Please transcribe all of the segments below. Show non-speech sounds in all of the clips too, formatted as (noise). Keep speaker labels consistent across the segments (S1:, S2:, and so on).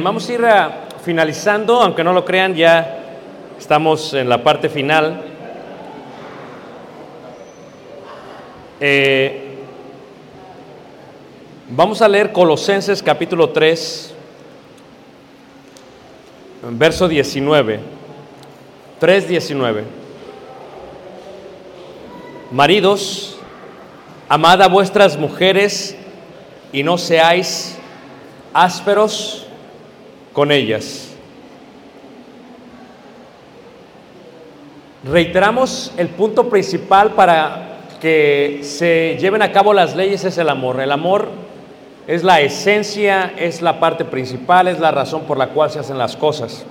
S1: vamos a ir ah, finalizando, aunque no lo crean, ya estamos en la parte final. Eh, vamos a leer Colosenses capítulo 3, verso 19. 3.19. Maridos, amad a vuestras mujeres y no seáis ásperos con ellas. Reiteramos el punto principal para que se lleven a cabo las leyes es el amor. El amor es la esencia, es la parte principal, es la razón por la cual se hacen las cosas.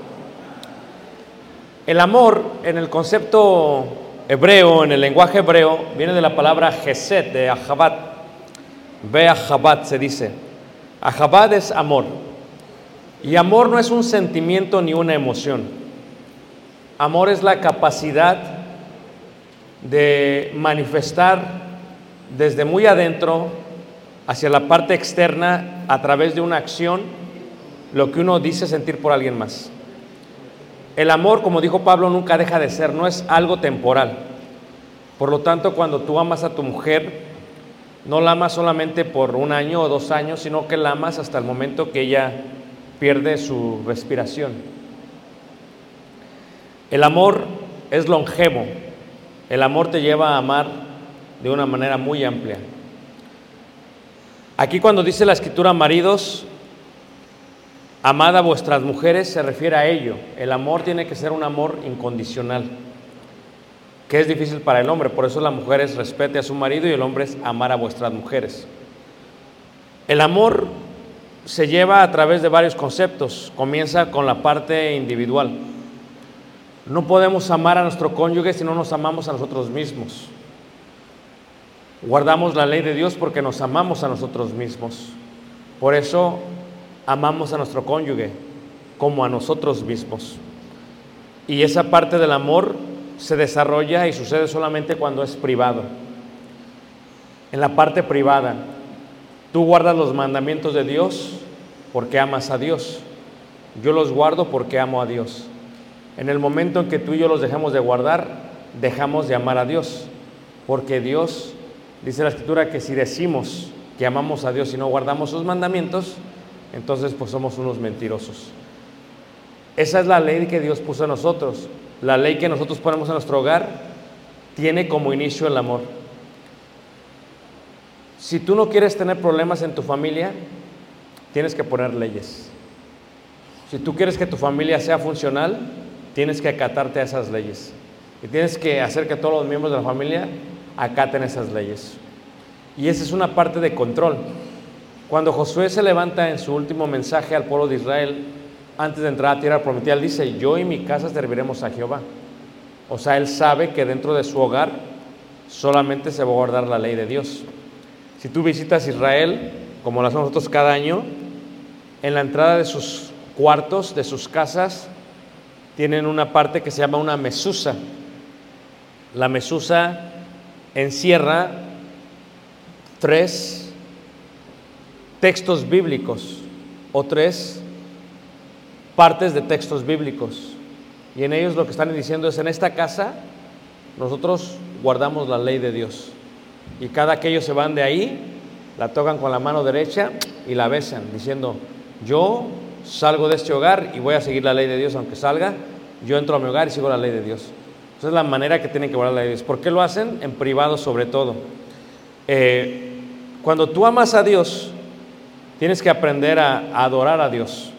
S1: El amor en el concepto hebreo, en el lenguaje hebreo, viene de la palabra Gesed, de Ahabat. Ve Ahabat se dice. Ahabat es amor. Y amor no es un sentimiento ni una emoción. Amor es la capacidad de manifestar desde muy adentro hacia la parte externa a través de una acción lo que uno dice sentir por alguien más. El amor, como dijo Pablo, nunca deja de ser, no es algo temporal. Por lo tanto, cuando tú amas a tu mujer, no la amas solamente por un año o dos años, sino que la amas hasta el momento que ella pierde su respiración. El amor es longevo. El amor te lleva a amar de una manera muy amplia. Aquí cuando dice la escritura, maridos, amad a vuestras mujeres, se refiere a ello. El amor tiene que ser un amor incondicional, que es difícil para el hombre. Por eso la mujer es respete a su marido y el hombre es amar a vuestras mujeres. El amor se lleva a través de varios conceptos. Comienza con la parte individual. No podemos amar a nuestro cónyuge si no nos amamos a nosotros mismos. Guardamos la ley de Dios porque nos amamos a nosotros mismos. Por eso amamos a nuestro cónyuge como a nosotros mismos. Y esa parte del amor se desarrolla y sucede solamente cuando es privado. En la parte privada, tú guardas los mandamientos de Dios porque amas a Dios. Yo los guardo porque amo a Dios. En el momento en que tú y yo los dejamos de guardar, dejamos de amar a Dios. Porque Dios, dice la Escritura, que si decimos que amamos a Dios y no guardamos sus mandamientos, entonces pues somos unos mentirosos. Esa es la ley que Dios puso en nosotros. La ley que nosotros ponemos en nuestro hogar tiene como inicio el amor. Si tú no quieres tener problemas en tu familia, tienes que poner leyes. Si tú quieres que tu familia sea funcional, tienes que acatarte a esas leyes. Y tienes que hacer que todos los miembros de la familia acaten esas leyes. Y esa es una parte de control. Cuando Josué se levanta en su último mensaje al pueblo de Israel, antes de entrar a tierra prometida, él dice, yo y mi casa serviremos a Jehová. O sea, él sabe que dentro de su hogar solamente se va a guardar la ley de Dios. Si tú visitas Israel, como lo hacemos nosotros cada año, en la entrada de sus cuartos, de sus casas, tienen una parte que se llama una mesusa. La mesusa encierra tres textos bíblicos o tres partes de textos bíblicos. Y en ellos lo que están diciendo es, en esta casa nosotros guardamos la ley de Dios. Y cada que ellos se van de ahí, la tocan con la mano derecha y la besan, diciendo, yo salgo de este hogar y voy a seguir la ley de Dios, aunque salga, yo entro a mi hogar y sigo la ley de Dios. Esa es la manera que tienen que guardar la ley de Dios. ¿Por qué lo hacen? En privado sobre todo. Eh, cuando tú amas a Dios, tienes que aprender a, a adorar a Dios.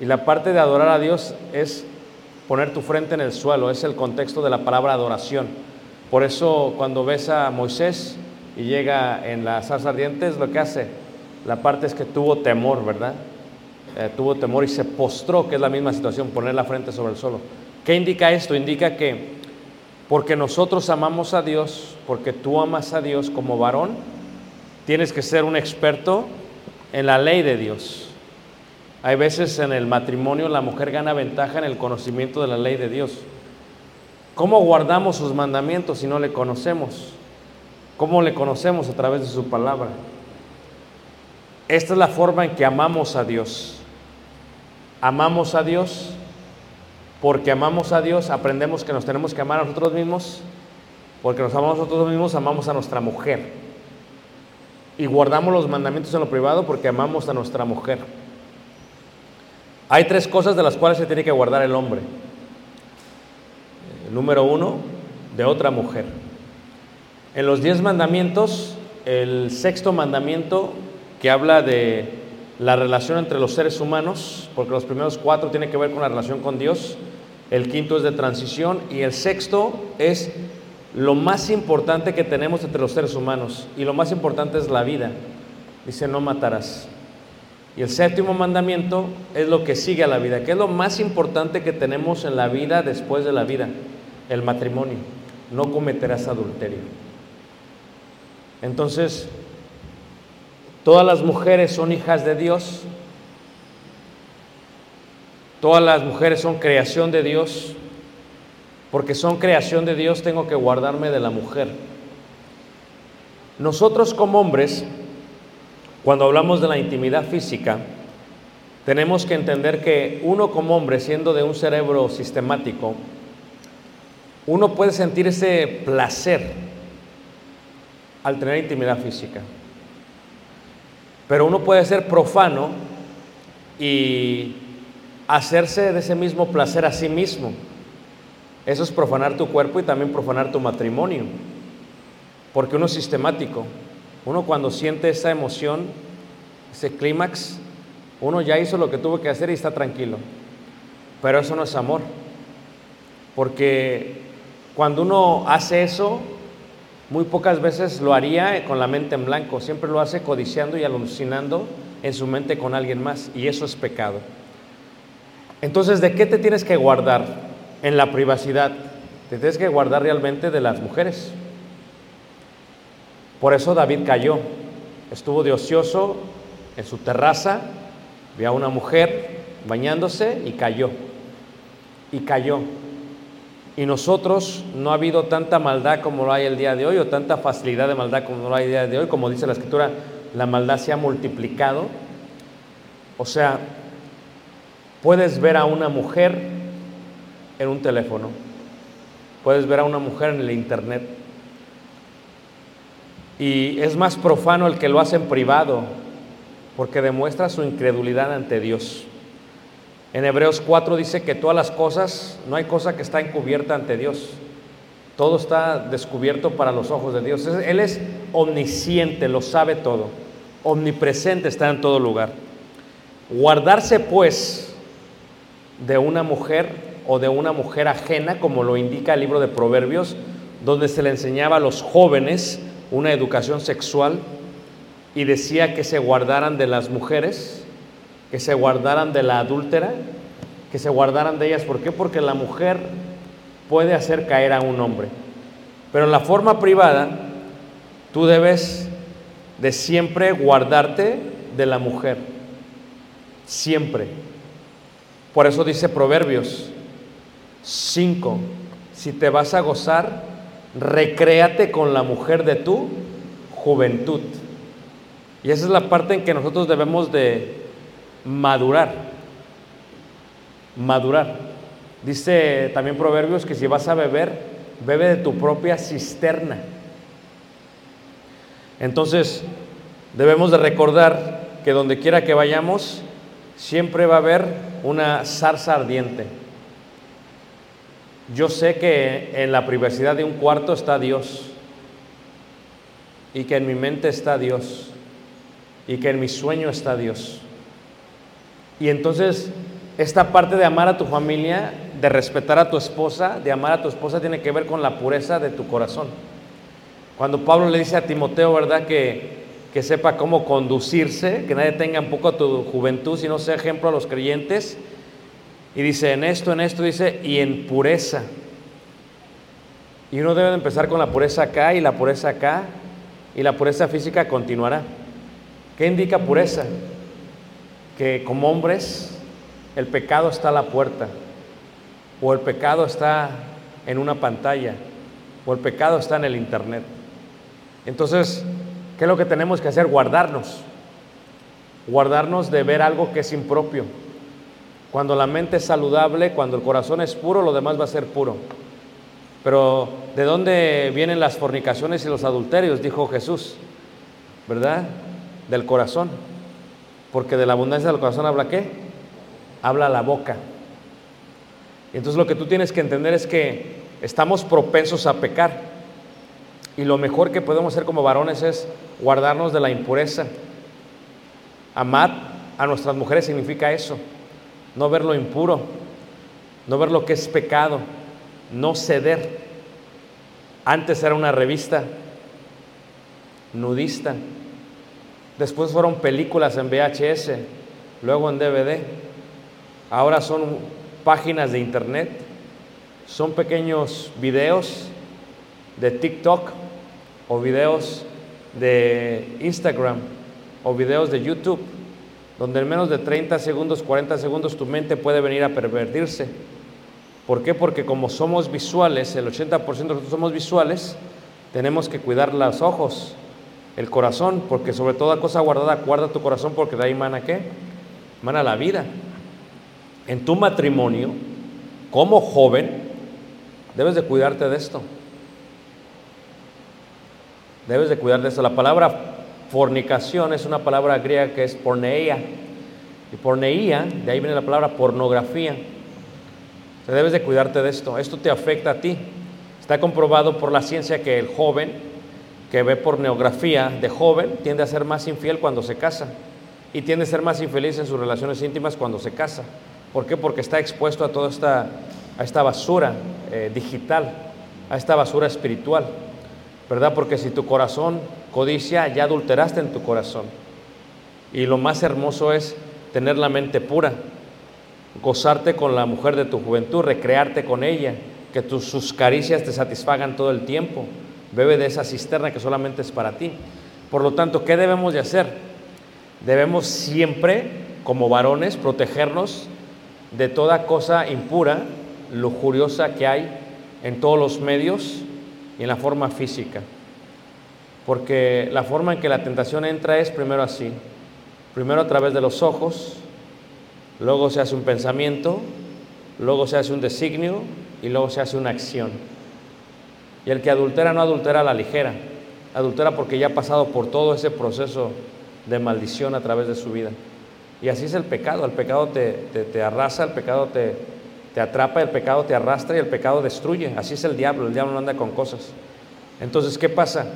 S1: Y la parte de adorar a Dios es poner tu frente en el suelo, es el contexto de la palabra adoración. Por eso cuando ves a Moisés y llega en la zarza ardiente, lo que hace. La parte es que tuvo temor, ¿verdad? Eh, tuvo temor y se postró, que es la misma situación, poner la frente sobre el suelo. ¿Qué indica esto? Indica que porque nosotros amamos a Dios, porque tú amas a Dios como varón, tienes que ser un experto en la ley de Dios. Hay veces en el matrimonio la mujer gana ventaja en el conocimiento de la ley de Dios. ¿Cómo guardamos sus mandamientos si no le conocemos? ¿Cómo le conocemos a través de su palabra? Esta es la forma en que amamos a Dios. Amamos a Dios porque amamos a Dios, aprendemos que nos tenemos que amar a nosotros mismos, porque nos amamos a nosotros mismos, amamos a nuestra mujer. Y guardamos los mandamientos en lo privado porque amamos a nuestra mujer. Hay tres cosas de las cuales se tiene que guardar el hombre. Número uno, de otra mujer. En los diez mandamientos, el sexto mandamiento que habla de la relación entre los seres humanos, porque los primeros cuatro tienen que ver con la relación con Dios, el quinto es de transición y el sexto es lo más importante que tenemos entre los seres humanos y lo más importante es la vida. Dice, no matarás. Y el séptimo mandamiento es lo que sigue a la vida, que es lo más importante que tenemos en la vida después de la vida, el matrimonio. No cometerás adulterio. Entonces, todas las mujeres son hijas de Dios, todas las mujeres son creación de Dios, porque son creación de Dios tengo que guardarme de la mujer. Nosotros como hombres cuando hablamos de la intimidad física, tenemos que entender que uno como hombre, siendo de un cerebro sistemático, uno puede sentir ese placer al tener intimidad física. Pero uno puede ser profano y hacerse de ese mismo placer a sí mismo. Eso es profanar tu cuerpo y también profanar tu matrimonio. Porque uno es sistemático. Uno cuando siente esa emoción, ese clímax, uno ya hizo lo que tuvo que hacer y está tranquilo. Pero eso no es amor. Porque cuando uno hace eso, muy pocas veces lo haría con la mente en blanco. Siempre lo hace codiciando y alucinando en su mente con alguien más. Y eso es pecado. Entonces, ¿de qué te tienes que guardar en la privacidad? Te tienes que guardar realmente de las mujeres. Por eso David cayó. Estuvo de ocioso en su terraza, vio a una mujer bañándose y cayó. Y cayó. Y nosotros no ha habido tanta maldad como lo hay el día de hoy, o tanta facilidad de maldad como lo hay el día de hoy, como dice la escritura, la maldad se ha multiplicado. O sea, puedes ver a una mujer en un teléfono, puedes ver a una mujer en el internet, y es más profano el que lo hace en privado, porque demuestra su incredulidad ante Dios. En Hebreos 4 dice que todas las cosas, no hay cosa que está encubierta ante Dios. Todo está descubierto para los ojos de Dios. Él es omnisciente, lo sabe todo, omnipresente, está en todo lugar. Guardarse pues de una mujer o de una mujer ajena, como lo indica el libro de Proverbios, donde se le enseñaba a los jóvenes una educación sexual y decía que se guardaran de las mujeres, que se guardaran de la adúltera, que se guardaran de ellas. ¿Por qué? Porque la mujer puede hacer caer a un hombre. Pero en la forma privada, tú debes de siempre guardarte de la mujer. Siempre. Por eso dice Proverbios 5, si te vas a gozar, recréate con la mujer de tu juventud. Y esa es la parte en que nosotros debemos de madurar. Madurar. Dice también Proverbios que si vas a beber, bebe de tu propia cisterna. Entonces, debemos de recordar que donde quiera que vayamos, siempre va a haber una zarza ardiente. Yo sé que en la privacidad de un cuarto está Dios y que en mi mente está Dios y que en mi sueño está Dios. Y entonces esta parte de amar a tu familia, de respetar a tu esposa, de amar a tu esposa tiene que ver con la pureza de tu corazón. Cuando Pablo le dice a Timoteo, ¿verdad? Que, que sepa cómo conducirse, que nadie tenga un poco a tu juventud, sino sea ejemplo a los creyentes. Y dice, en esto, en esto, dice, y en pureza. Y uno debe empezar con la pureza acá y la pureza acá, y la pureza física continuará. ¿Qué indica pureza? Que como hombres el pecado está a la puerta, o el pecado está en una pantalla, o el pecado está en el internet. Entonces, ¿qué es lo que tenemos que hacer? Guardarnos. Guardarnos de ver algo que es impropio. Cuando la mente es saludable, cuando el corazón es puro, lo demás va a ser puro. Pero ¿de dónde vienen las fornicaciones y los adulterios? Dijo Jesús, ¿verdad? Del corazón. Porque de la abundancia del corazón habla qué? Habla la boca. Entonces lo que tú tienes que entender es que estamos propensos a pecar. Y lo mejor que podemos hacer como varones es guardarnos de la impureza. Amar a nuestras mujeres significa eso. No ver lo impuro, no ver lo que es pecado, no ceder. Antes era una revista nudista, después fueron películas en VHS, luego en DVD, ahora son páginas de internet, son pequeños videos de TikTok o videos de Instagram o videos de YouTube, donde en menos de 30 segundos, 40 segundos tu mente puede venir a pervertirse. ¿Por qué? Porque como somos visuales, el 80% de nosotros somos visuales, tenemos que cuidar los ojos, el corazón, porque sobre toda cosa guardada, guarda tu corazón porque de ahí mana qué? Mana la vida. En tu matrimonio, como joven, debes de cuidarte de esto. Debes de cuidar de esto. La palabra fornicación es una palabra griega que es porneia. Y porneia, de ahí viene la palabra pornografía. Debes de cuidarte de esto. Esto te afecta a ti. Está comprobado por la ciencia que el joven que ve pornografía de joven tiende a ser más infiel cuando se casa y tiende a ser más infeliz en sus relaciones íntimas cuando se casa. ¿Por qué? Porque está expuesto a toda esta, a esta basura eh, digital, a esta basura espiritual, ¿verdad? Porque si tu corazón codicia, ya adulteraste en tu corazón. Y lo más hermoso es tener la mente pura, gozarte con la mujer de tu juventud, recrearte con ella, que tus, sus caricias te satisfagan todo el tiempo. Bebe de esa cisterna que solamente es para ti. Por lo tanto, ¿qué debemos de hacer? Debemos siempre, como varones, protegernos de toda cosa impura, lujuriosa que hay en todos los medios y en la forma física. Porque la forma en que la tentación entra es primero así. Primero a través de los ojos, luego se hace un pensamiento, luego se hace un designio y luego se hace una acción. Y el que adultera no adultera a la ligera, adultera porque ya ha pasado por todo ese proceso de maldición a través de su vida. Y así es el pecado, el pecado te, te, arrasa, el pecado te, te atrapa, el pecado te arrastra y el pecado destruye. Así es el diablo, el diablo no anda con cosas. Entonces, ¿qué pasa?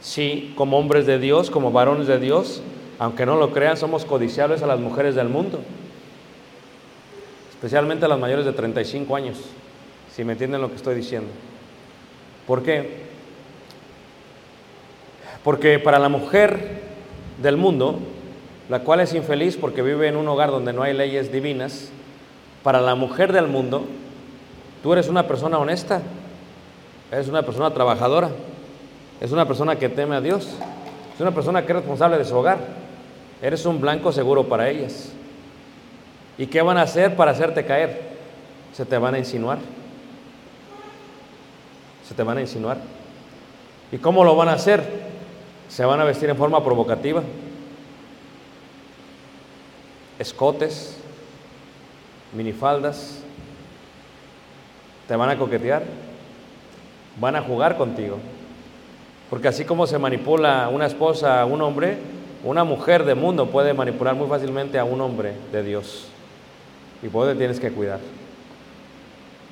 S1: Sí, como hombres de Dios, como varones de Dios, aunque no lo crean, somos codiciables a las mujeres del mundo, especialmente a las mayores de 35 años, si me entienden lo que estoy diciendo. ¿Por qué? Porque para la mujer del mundo, la cual es infeliz porque vive en un hogar donde no hay leyes divinas, para la mujer del mundo, tú eres una persona honesta, eres una persona trabajadora, es una persona que teme a Dios, es una persona que es responsable de su hogar, eres un blanco seguro para ellas. ¿Y qué van a hacer para hacerte caer? Se te van a insinuar. Se te van a insinuar. ¿Y cómo lo van a hacer? Se van a vestir en forma provocativa. Escotes, minifaldas, te van a coquetear, van a jugar contigo. Porque así como se manipula una esposa a un hombre, una mujer de mundo puede manipular muy fácilmente a un hombre de Dios. Y por eso tienes que cuidar.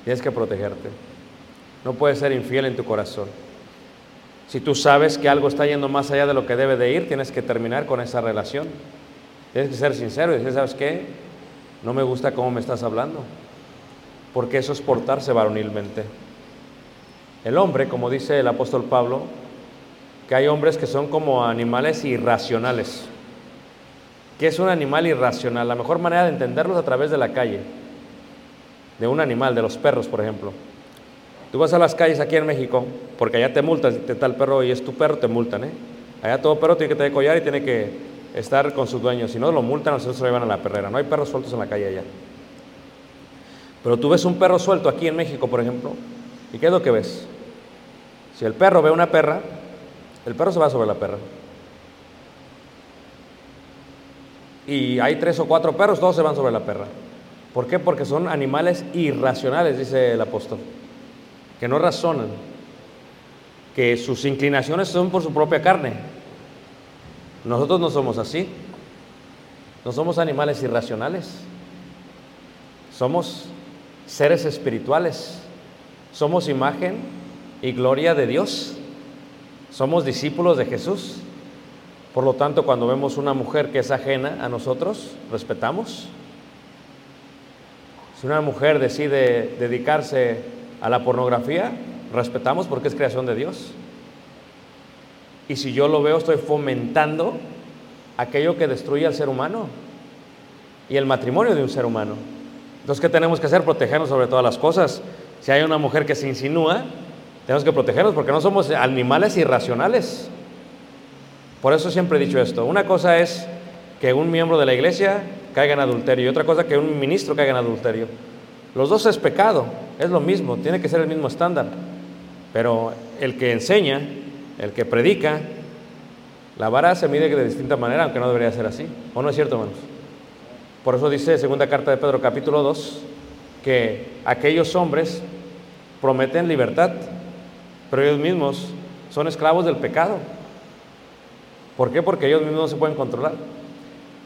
S1: Tienes que protegerte. No puedes ser infiel en tu corazón. Si tú sabes que algo está yendo más allá de lo que debe de ir, tienes que terminar con esa relación. Tienes que ser sincero y decir, ¿sabes qué? No me gusta cómo me estás hablando. Porque eso es portarse varonilmente. El hombre, como dice el apóstol Pablo, que hay hombres que son como animales irracionales. ¿Qué es un animal irracional? La mejor manera de entenderlos a través de la calle, de un animal, de los perros, por ejemplo. Tú vas a las calles aquí en México, porque allá te multan, te está el perro y es tu perro, te multan, ¿eh? Allá todo perro tiene que tener collar y tiene que estar con su dueño, si no lo multan, nosotros se lo llevan a la perrera. No hay perros sueltos en la calle allá. Pero tú ves un perro suelto aquí en México, por ejemplo, ¿y qué es lo que ves? Si el perro ve una perra, el perro se va sobre la perra. Y hay tres o cuatro perros, todos se van sobre la perra. ¿Por qué? Porque son animales irracionales, dice el apóstol, que no razonan, que sus inclinaciones son por su propia carne. Nosotros no somos así, no somos animales irracionales, somos seres espirituales, somos imagen y gloria de Dios, somos discípulos de Jesús. Por lo tanto, cuando vemos una mujer que es ajena a nosotros, respetamos. Si una mujer decide dedicarse a la pornografía, respetamos porque es creación de Dios. Y si yo lo veo, estoy fomentando aquello que destruye al ser humano y el matrimonio de un ser humano. Entonces, ¿qué tenemos que hacer? Protegernos sobre todas las cosas. Si hay una mujer que se insinúa, tenemos que protegernos porque no somos animales irracionales. Por eso siempre he dicho esto. Una cosa es que un miembro de la iglesia caiga en adulterio y otra cosa que un ministro caiga en adulterio. Los dos es pecado, es lo mismo, tiene que ser el mismo estándar. Pero el que enseña, el que predica, la vara se mide de distinta manera, aunque no debería ser así. ¿O no es cierto, hermanos? Por eso dice segunda carta de Pedro capítulo 2 que aquellos hombres prometen libertad, pero ellos mismos son esclavos del pecado. ¿Por qué? Porque ellos mismos no se pueden controlar.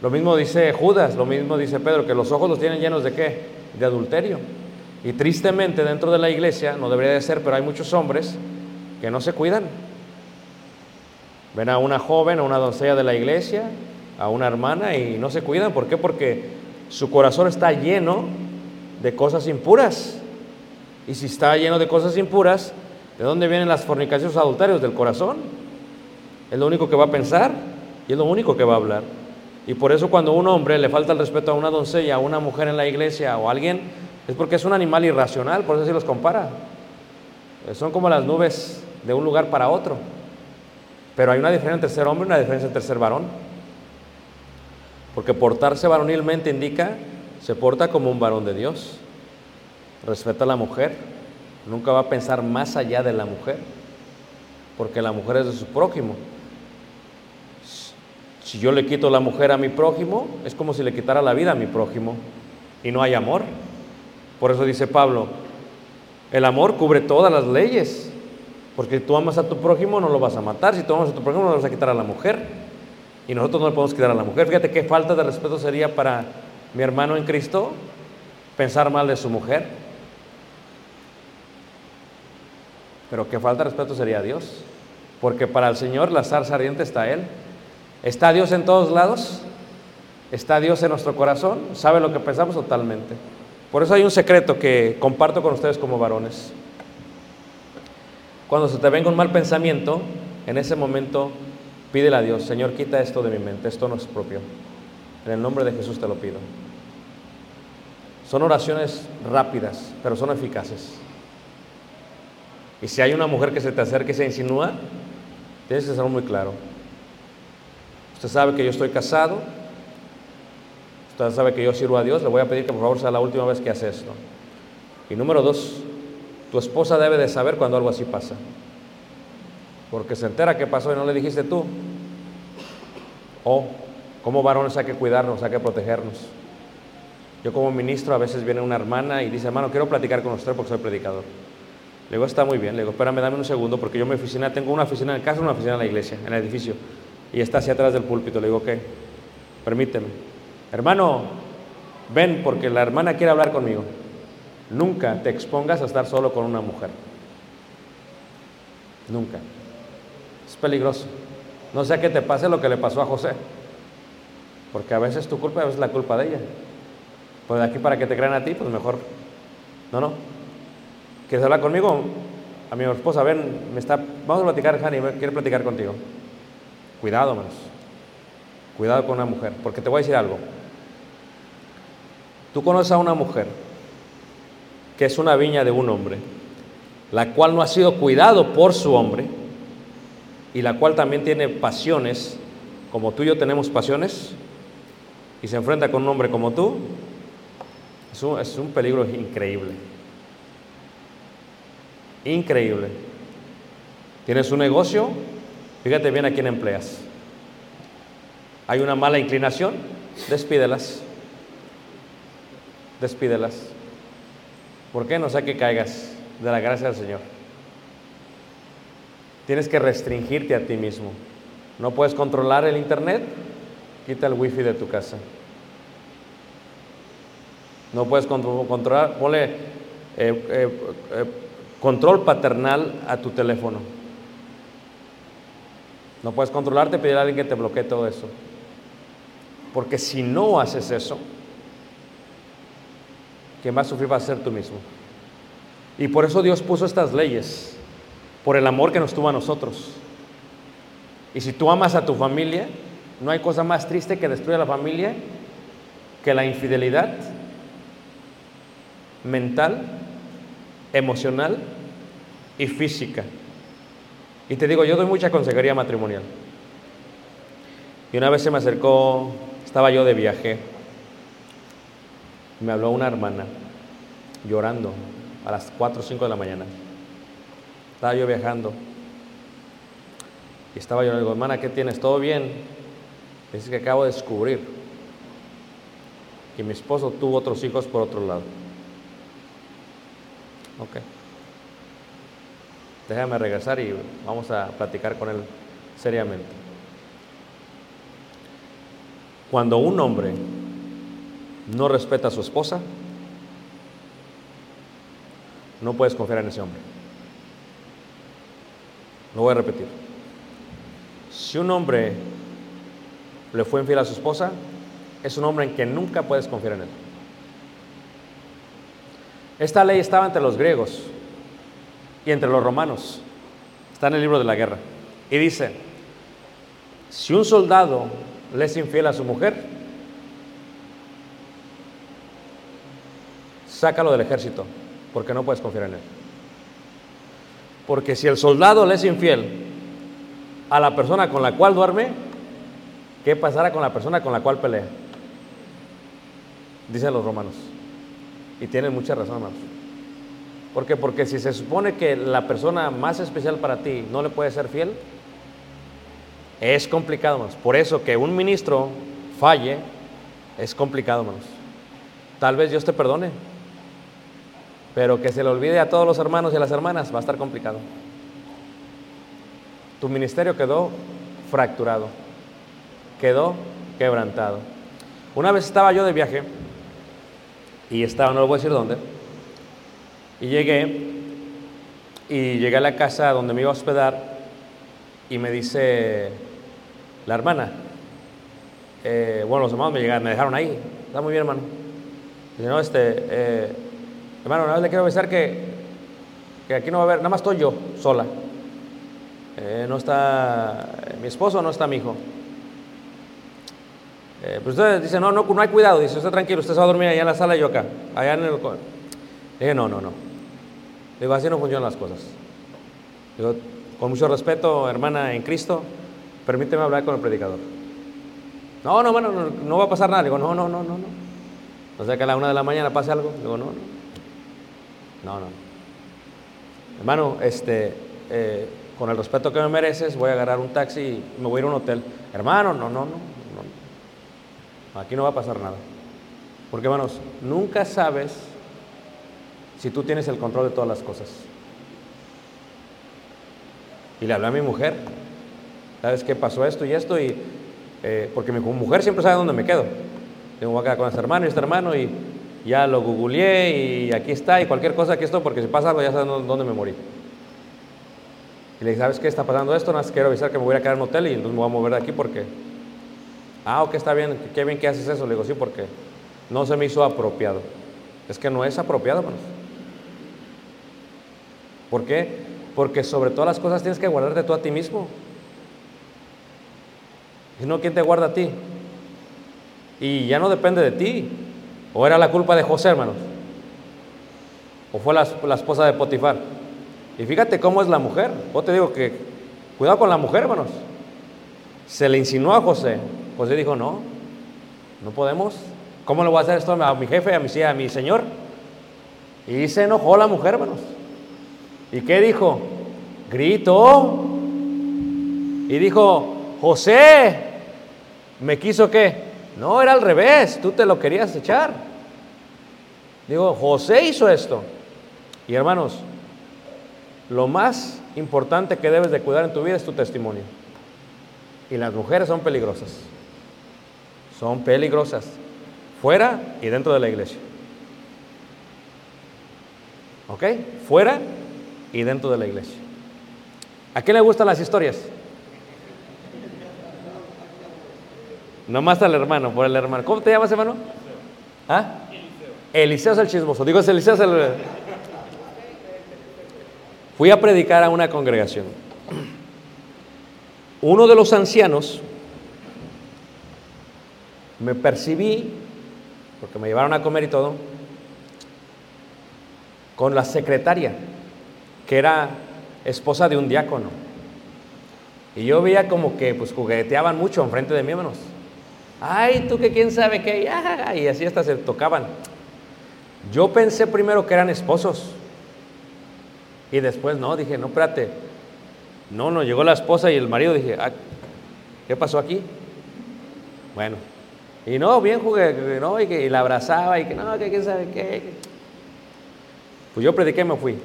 S1: Lo mismo dice Judas, lo mismo dice Pedro, que los ojos los tienen llenos de qué? De adulterio. Y tristemente dentro de la iglesia, no debería de ser, pero hay muchos hombres que no se cuidan. Ven a una joven, a una doncella de la iglesia, a una hermana y no se cuidan. ¿Por qué? Porque su corazón está lleno de cosas impuras. Y si está lleno de cosas impuras, ¿de dónde vienen las fornicaciones adulterios? Del corazón. Es lo único que va a pensar y es lo único que va a hablar. Y por eso cuando un hombre le falta el respeto a una doncella, a una mujer en la iglesia o a alguien, es porque es un animal irracional, por eso sí los compara. Son como las nubes de un lugar para otro. Pero hay una diferencia entre ser hombre y una diferencia entre ser varón. Porque portarse varonilmente indica, se porta como un varón de Dios. Respeta a la mujer. Nunca va a pensar más allá de la mujer. Porque la mujer es de su prójimo. Si yo le quito la mujer a mi prójimo, es como si le quitara la vida a mi prójimo. Y no hay amor. Por eso dice Pablo, el amor cubre todas las leyes. Porque si tú amas a tu prójimo, no lo vas a matar. Si tú amas a tu prójimo, no lo vas a quitar a la mujer. Y nosotros no le podemos quitar a la mujer. Fíjate qué falta de respeto sería para mi hermano en Cristo pensar mal de su mujer. Pero qué falta de respeto sería a Dios. Porque para el Señor la zarza ardiente está Él. ¿Está Dios en todos lados? ¿Está Dios en nuestro corazón? ¿Sabe lo que pensamos totalmente? Por eso hay un secreto que comparto con ustedes como varones. Cuando se te venga un mal pensamiento, en ese momento pídele a Dios, Señor, quita esto de mi mente, esto no es propio. En el nombre de Jesús te lo pido. Son oraciones rápidas, pero son eficaces. Y si hay una mujer que se te acerca y se insinúa, tienes que ser muy claro. Usted sabe que yo estoy casado, usted sabe que yo sirvo a Dios, le voy a pedir que por favor sea la última vez que hace esto. Y número dos, tu esposa debe de saber cuando algo así pasa. Porque se entera que pasó y no le dijiste tú. O como varones hay que cuidarnos, hay que protegernos. Yo como ministro a veces viene una hermana y dice, hermano, quiero platicar con usted porque soy predicador. Le digo, está muy bien. Le digo, espérame, dame un segundo porque yo mi oficina, tengo una oficina en casa una oficina en la iglesia, en el edificio. Y está hacia atrás del púlpito. Le digo, ok, permíteme. Hermano, ven porque la hermana quiere hablar conmigo. Nunca te expongas a estar solo con una mujer. Nunca. Es peligroso. No sea que te pase lo que le pasó a José. Porque a veces tu culpa, a veces la culpa de ella. Pues de aquí para que te crean a ti, pues mejor. No, no. ¿Quieres hablar conmigo? A mi esposa, ven, me está, vamos a platicar, Jani, quiere platicar contigo. Cuidado, hermanos. Cuidado con una mujer, porque te voy a decir algo. Tú conoces a una mujer que es una viña de un hombre, la cual no ha sido cuidado por su hombre y la cual también tiene pasiones, como tú y yo tenemos pasiones, y se enfrenta con un hombre como tú, es un, es un peligro increíble. Increíble. Tienes un negocio, fíjate bien a quién empleas. Hay una mala inclinación, despídelas. Despídelas. ¿Por qué? No sea que caigas de la gracia del Señor. Tienes que restringirte a ti mismo. No puedes controlar el internet, quita el wifi de tu casa. No puedes contro- controlar, ponle eh, eh, eh, control paternal a tu teléfono. No puedes controlarte, pedir a alguien que te bloquee todo eso. Porque si no haces eso, quien va a sufrir va a ser tú mismo. Y por eso Dios puso estas leyes, por el amor que nos tuvo a nosotros. Y si tú amas a tu familia, no hay cosa más triste que destruir a la familia que la infidelidad mental, emocional y física. Y te digo, yo doy mucha consejería matrimonial. Y una vez se me acercó, estaba yo de viaje, me habló una hermana llorando a las 4 o 5 de la mañana. Estaba yo viajando y estaba yo, le digo, hermana, ¿qué tienes? ¿Todo bien? Dice que acabo de descubrir que mi esposo tuvo otros hijos por otro lado. Ok. Déjame regresar y vamos a platicar con él seriamente. Cuando un hombre no respeta a su esposa, no puedes confiar en ese hombre. Lo voy a repetir. Si un hombre le fue infiel a su esposa, es un hombre en que nunca puedes confiar en él. Esta ley estaba entre los griegos y entre los romanos. Está en el libro de la guerra. Y dice, si un soldado le es infiel a su mujer, sácalo del ejército, porque no puedes confiar en él. Porque si el soldado le es infiel a la persona con la cual duerme, ¿qué pasará con la persona con la cual pelea? Dicen los romanos. Y tienen mucha razón, hermanos. ¿Por qué? Porque si se supone que la persona más especial para ti no le puede ser fiel, es complicado, hermanos. Por eso que un ministro falle es complicado, hermanos. Tal vez Dios te perdone, pero que se le olvide a todos los hermanos y a las hermanas va a estar complicado. Tu ministerio quedó fracturado, quedó quebrantado. Una vez estaba yo de viaje y estaba, no lo voy a decir dónde, y llegué y llegué a la casa donde me iba a hospedar y me dice la hermana, eh, bueno, los hermanos me, llegaron, me dejaron ahí, está muy bien hermano. Dice, no, este, eh, hermano, nada más le quiero avisar que, que aquí no va a haber, nada más estoy yo, sola. Eh, no está mi esposo, no está mi hijo. Eh, pues usted dice, no, no, no hay cuidado, dice, usted tranquilo, usted se va a dormir allá en la sala y yo acá, allá en el... co-". Dije, no, no, no. Digo, así no funcionan las cosas. Digo, con mucho respeto, hermana en Cristo, permíteme hablar con el predicador. No, no, bueno, no, no va a pasar nada. Digo, no, no, no, no, no. O sea que a la una de la mañana pase algo. Digo, no, no. No, no. Hermano, este, eh, con el respeto que me mereces, voy a agarrar un taxi y me voy a ir a un hotel. Hermano, no, no, no, no. Aquí no va a pasar nada. Porque, hermanos, nunca sabes si tú tienes el control de todas las cosas. Y le hablé a mi mujer, ¿sabes qué pasó esto y esto? Y, eh, porque mi mujer siempre sabe dónde me quedo. Tengo que quedar con este hermano y este hermano y ya lo googleé y aquí está y cualquier cosa aquí estoy porque si pasa algo ya saben dónde- dónde me morí. Y le dije, ¿sabes qué está pasando esto? Nada más quiero avisar que me voy a quedar en un hotel y entonces me voy a mover de aquí porque... Ah, ok, está bien, qué bien que haces eso. Le digo, sí, porque no se me hizo apropiado. Es que no es apropiado, hermanos. ¿Por qué? Porque sobre todas las cosas tienes que guardarte tú a ti mismo. Si no, ¿quién te guarda a ti? Y ya no depende de ti. ¿O era la culpa de José, hermanos? ¿O fue la, la esposa de Potifar? Y fíjate cómo es la mujer. Yo te digo que, cuidado con la mujer, hermanos. Se le insinuó a José. José dijo, no, no podemos. ¿Cómo le voy a hacer esto a mi jefe, a a mi señor? Y se enojó la mujer, hermanos. ¿Y qué dijo? Gritó. Y dijo, José, ¿me quiso qué? No, era al revés, tú te lo querías echar. Digo, José hizo esto. Y hermanos, lo más importante que debes de cuidar en tu vida es tu testimonio. Y las mujeres son peligrosas. Son peligrosas. Fuera y dentro de la iglesia. ¿Ok? Fuera y dentro de la iglesia. ¿A quién le gustan las historias? Nomás al hermano, por el hermano. ¿Cómo te llamas, hermano? ¿Ah? Eliseo es el chismoso. Digo, es Eliseo. Fui a predicar a una congregación. Uno de los ancianos me percibí, porque me llevaron a comer y todo, con la secretaria, era esposa de un diácono. Y yo veía como que pues jugueteaban mucho enfrente de mí, hermanos. Ay, tú que quién sabe qué, y, y así hasta se tocaban. Yo pensé primero que eran esposos. Y después no, dije, no, espérate. No, no, llegó la esposa y el marido, dije, ah, ¿qué pasó aquí? Bueno, y no, bien jugué, no, y, que, la abrazaba y que no, que quién sabe qué. Pues yo prediqué y me fui.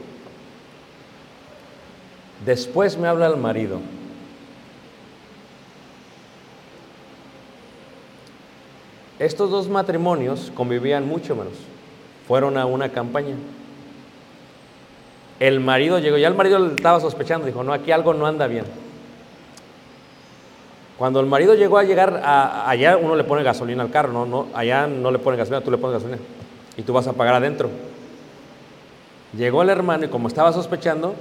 S1: Después me habla el marido. Estos dos matrimonios convivían mucho menos. Fueron a una campaña. El marido llegó, ya el marido estaba sospechando, dijo, no, aquí algo no anda bien. Cuando el marido llegó a llegar, a, allá uno le pone gasolina al carro, no, no, allá no le pone gasolina, tú le pones gasolina y tú vas a pagar adentro. Llegó el hermano y como estaba sospechando,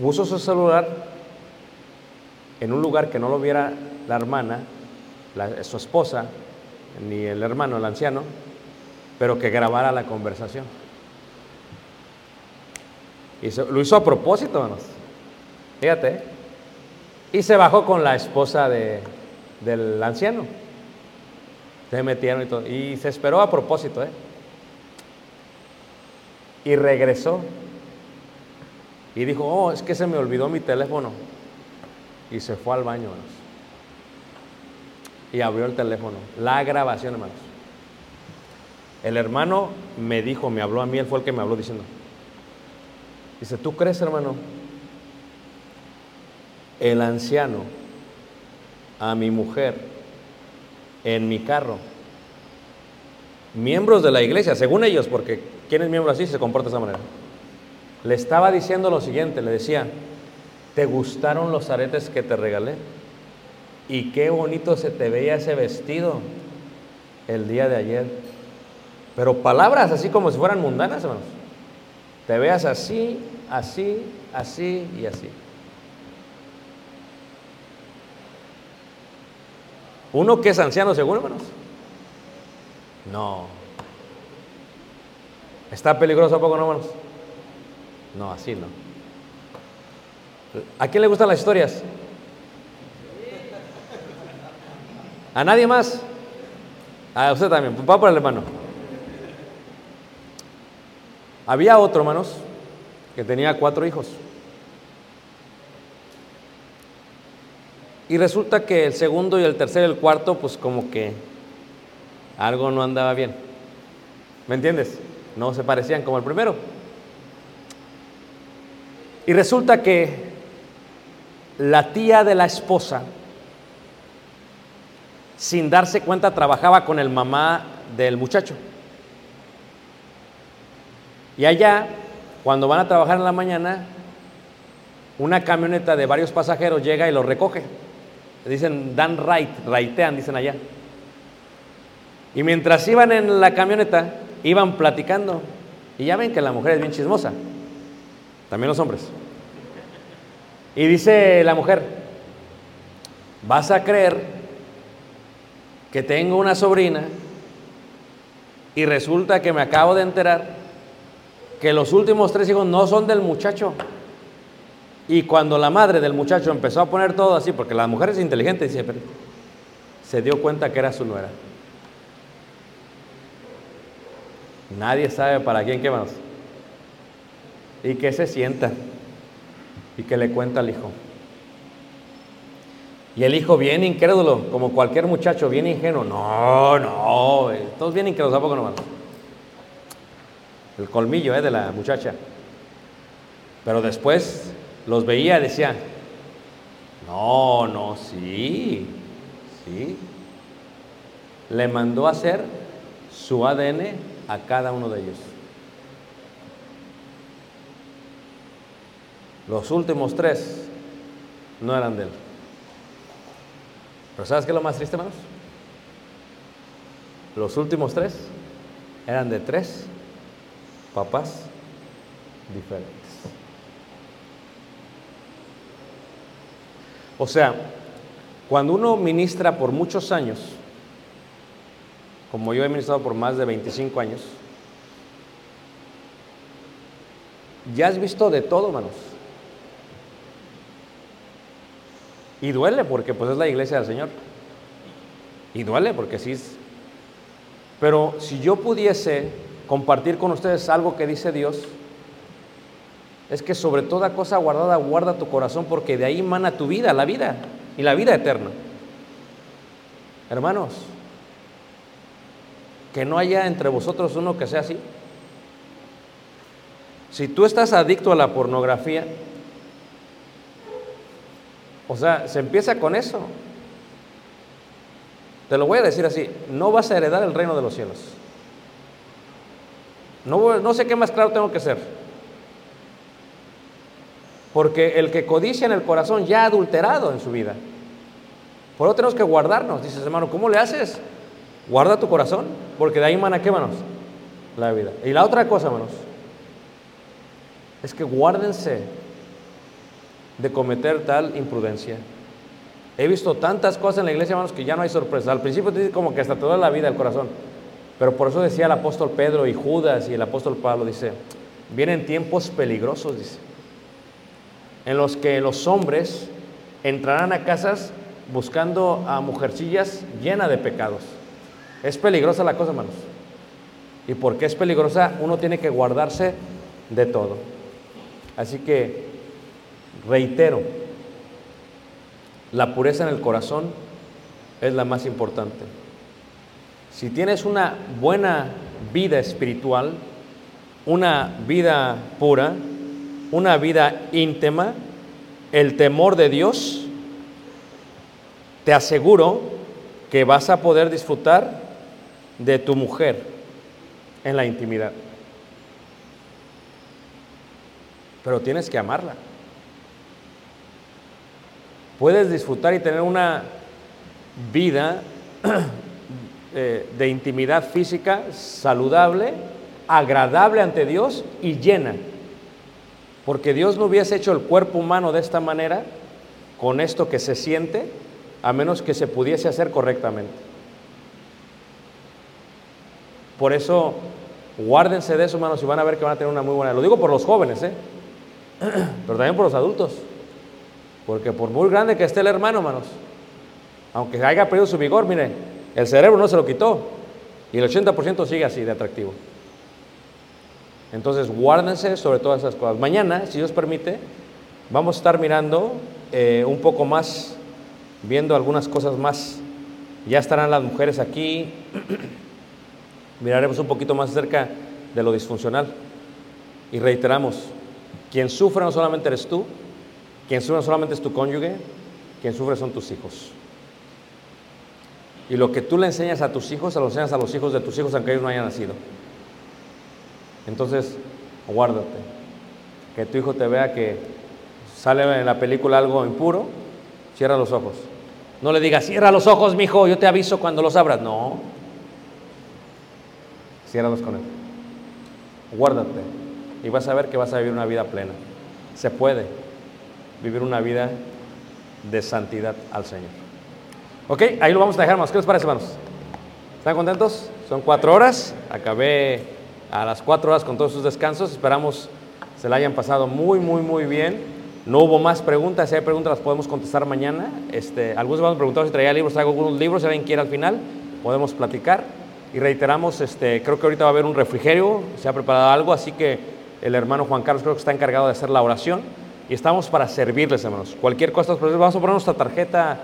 S1: puso su celular en un lugar que no lo viera la hermana, su esposa, ni el hermano, el anciano, pero que grabara la conversación. Y lo hizo a propósito, hermanos. Fíjate. Y se bajó con la esposa de- del anciano. Se metieron y todo. Y se esperó a propósito, ¿eh? Y regresó. Y dijo, oh, es que se me olvidó mi teléfono. Y se fue al baño, hermanos. Y abrió el teléfono. La grabación, hermanos. El hermano me dijo, me habló a mí, él fue el que me habló diciendo. Dice, ¿tú crees, hermano? El anciano a mi mujer en mi carro. Miembros de la iglesia, según ellos, porque ¿quién es miembro así se comporta de esa manera? Le estaba diciendo lo siguiente, le decía, ¿te gustaron los aretes que te regalé? Y qué bonito se te veía ese vestido el día de ayer. Pero palabras así como si fueran mundanas, hermanos. Te veas así, así, así y así. Uno que es anciano, seguro, hermanos. No. ¿Está peligroso a poco, no, hermanos? No, así no. ¿A quién le gustan las historias? ¿A nadie más? A usted también. Va por el hermano. Había otro, hermanos, que tenía cuatro hijos. Y resulta que el segundo y el tercero y el cuarto, pues como que algo no andaba bien. ¿Me entiendes? No se parecían como el primero. Y resulta que la tía de la esposa, sin darse cuenta, trabajaba con el mamá del muchacho. Y allá, cuando van a trabajar en la mañana, una camioneta de varios pasajeros llega y los recoge. Dicen, dan right, raitean, dicen allá. Y mientras iban en la camioneta, iban platicando. Y ya ven que la mujer es bien chismosa. También los hombres. Y dice la mujer, vas a creer que tengo una sobrina y resulta que me acabo de enterar que los últimos tres hijos no son del muchacho. Y cuando la madre del muchacho empezó a poner todo así, porque la mujer es inteligente, dice, pero se dio cuenta que era su nuera. Nadie sabe para quién qué. Y que se sienta y que le cuenta al hijo. Y el hijo bien incrédulo, como cualquier muchacho, bien ingenuo. No, no, eh, todos bien incrédulos, ¿a poco no, El colmillo eh, de la muchacha. Pero después los veía y decía, no, no, sí, sí. Le mandó a hacer su ADN a cada uno de ellos. Los últimos tres no eran de él. Pero ¿sabes qué es lo más triste, hermanos? Los últimos tres eran de tres papás diferentes. O sea, cuando uno ministra por muchos años, como yo he ministrado por más de 25 años, ya has visto de todo, hermanos. Y duele porque pues es la iglesia del Señor. Y duele porque sí. Pero si yo pudiese compartir con ustedes algo que dice Dios, es que sobre toda cosa guardada guarda tu corazón porque de ahí mana tu vida, la vida y la vida eterna. Hermanos, que no haya entre vosotros uno que sea así. Si tú estás adicto a la pornografía, o sea, se empieza con eso. Te lo voy a decir así, no vas a heredar el reino de los cielos. No, sé qué más claro tengo que ser. Porque el que codicia en el corazón ya ha adulterado en su vida. Por eso tenemos que guardarnos. Dices, hermano, ¿cómo le haces? Guarda tu corazón, porque de ahí mana qué, hermanos? La vida. Y la otra cosa, hermanos, es que guárdense de cometer tal imprudencia. He visto tantas cosas en la iglesia, hermanos, que ya no hay sorpresa. Al principio te dice como que hasta toda la vida el corazón. Pero por eso decía el apóstol Pedro y Judas y el apóstol Pablo, dice, vienen tiempos peligrosos, dice, en los que los hombres entrarán a casas buscando a mujercillas llenas de pecados. Es peligrosa la cosa, hermanos. Y porque es peligrosa, uno tiene que guardarse de todo. Así que Reitero, la pureza en el corazón es la más importante. Si tienes una buena vida espiritual, una vida pura, una vida íntima, el temor de Dios, te aseguro que vas a poder disfrutar de tu mujer en la intimidad. Pero tienes que amarla. Puedes disfrutar y tener una vida (clears throat) eh, de intimidad física saludable, agradable ante Dios y llena. Porque Dios no hubiese hecho el cuerpo humano de esta manera, con esto que se siente, a menos que se pudiese hacer correctamente. Por eso, guárdense de eso, hermanos, y van a ver que van a tener una muy buena. Lo digo por los jóvenes, ¿eh? (clears throat) pero también por los adultos. Porque por muy grande que esté el hermano, hermanos, aunque haya perdido su vigor, mire, el cerebro no se lo quitó. Y el 80% sigue así de atractivo. Entonces, guárdense sobre todas esas cosas. Mañana, si Dios permite, vamos a estar mirando eh, un poco más, viendo algunas cosas más. Ya estarán las mujeres aquí. (clears throat) Miraremos un poquito más cerca de lo disfuncional. Y reiteramos, quien sufre no solamente eres tú, quien sufre solamente es tu cónyuge, quien sufre son tus hijos. Y lo que tú le enseñas a tus hijos, se lo enseñas a los hijos de tus hijos, aunque ellos no hayan nacido. Entonces, guárdate. Que tu hijo te vea que sale en la película algo impuro, cierra los ojos. No le digas, cierra los ojos, mijo, yo te aviso cuando los abras. No. Ciérralos con él. Guárdate. Y vas a ver que vas a vivir una vida plena. Se puede vivir una vida de santidad al Señor. Ok, ahí lo vamos a dejar, hermanos. ¿Qué les parece, hermanos? ¿Están contentos? Son cuatro horas. Acabé a las cuatro horas con todos sus descansos. Esperamos se la hayan pasado muy, muy, muy bien. No hubo más preguntas. Si hay preguntas, las podemos contestar mañana. Este, algunos me han preguntado si traía libros. Traigo algunos libros. Si alguien quiere al final, podemos platicar. Y reiteramos, este, creo que ahorita va a haber un refrigerio. Se ha preparado algo. Así que el hermano Juan Carlos creo que está encargado de hacer la oración. Y estamos para servirles, hermanos. Cualquier cosa, pues, vamos a poner nuestra tarjeta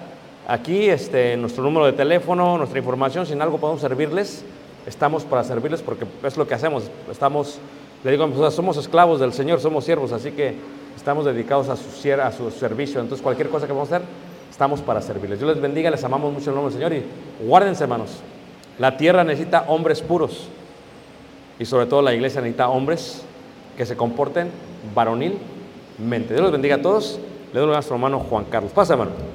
S1: aquí, este, nuestro número de teléfono, nuestra información. Si en algo podemos servirles, estamos para servirles porque es lo que hacemos. Estamos, le digo a somos esclavos del Señor, somos siervos, así que estamos dedicados a su, a su servicio. Entonces, cualquier cosa que vamos a hacer, estamos para servirles. Dios les bendiga, les amamos mucho en el nombre del Señor y guárdense, hermanos. La tierra necesita hombres puros y sobre todo la iglesia necesita hombres que se comporten varonilmente. Dios los bendiga a todos. Le doy a nuestro hermano Juan Carlos. Pasa, hermano.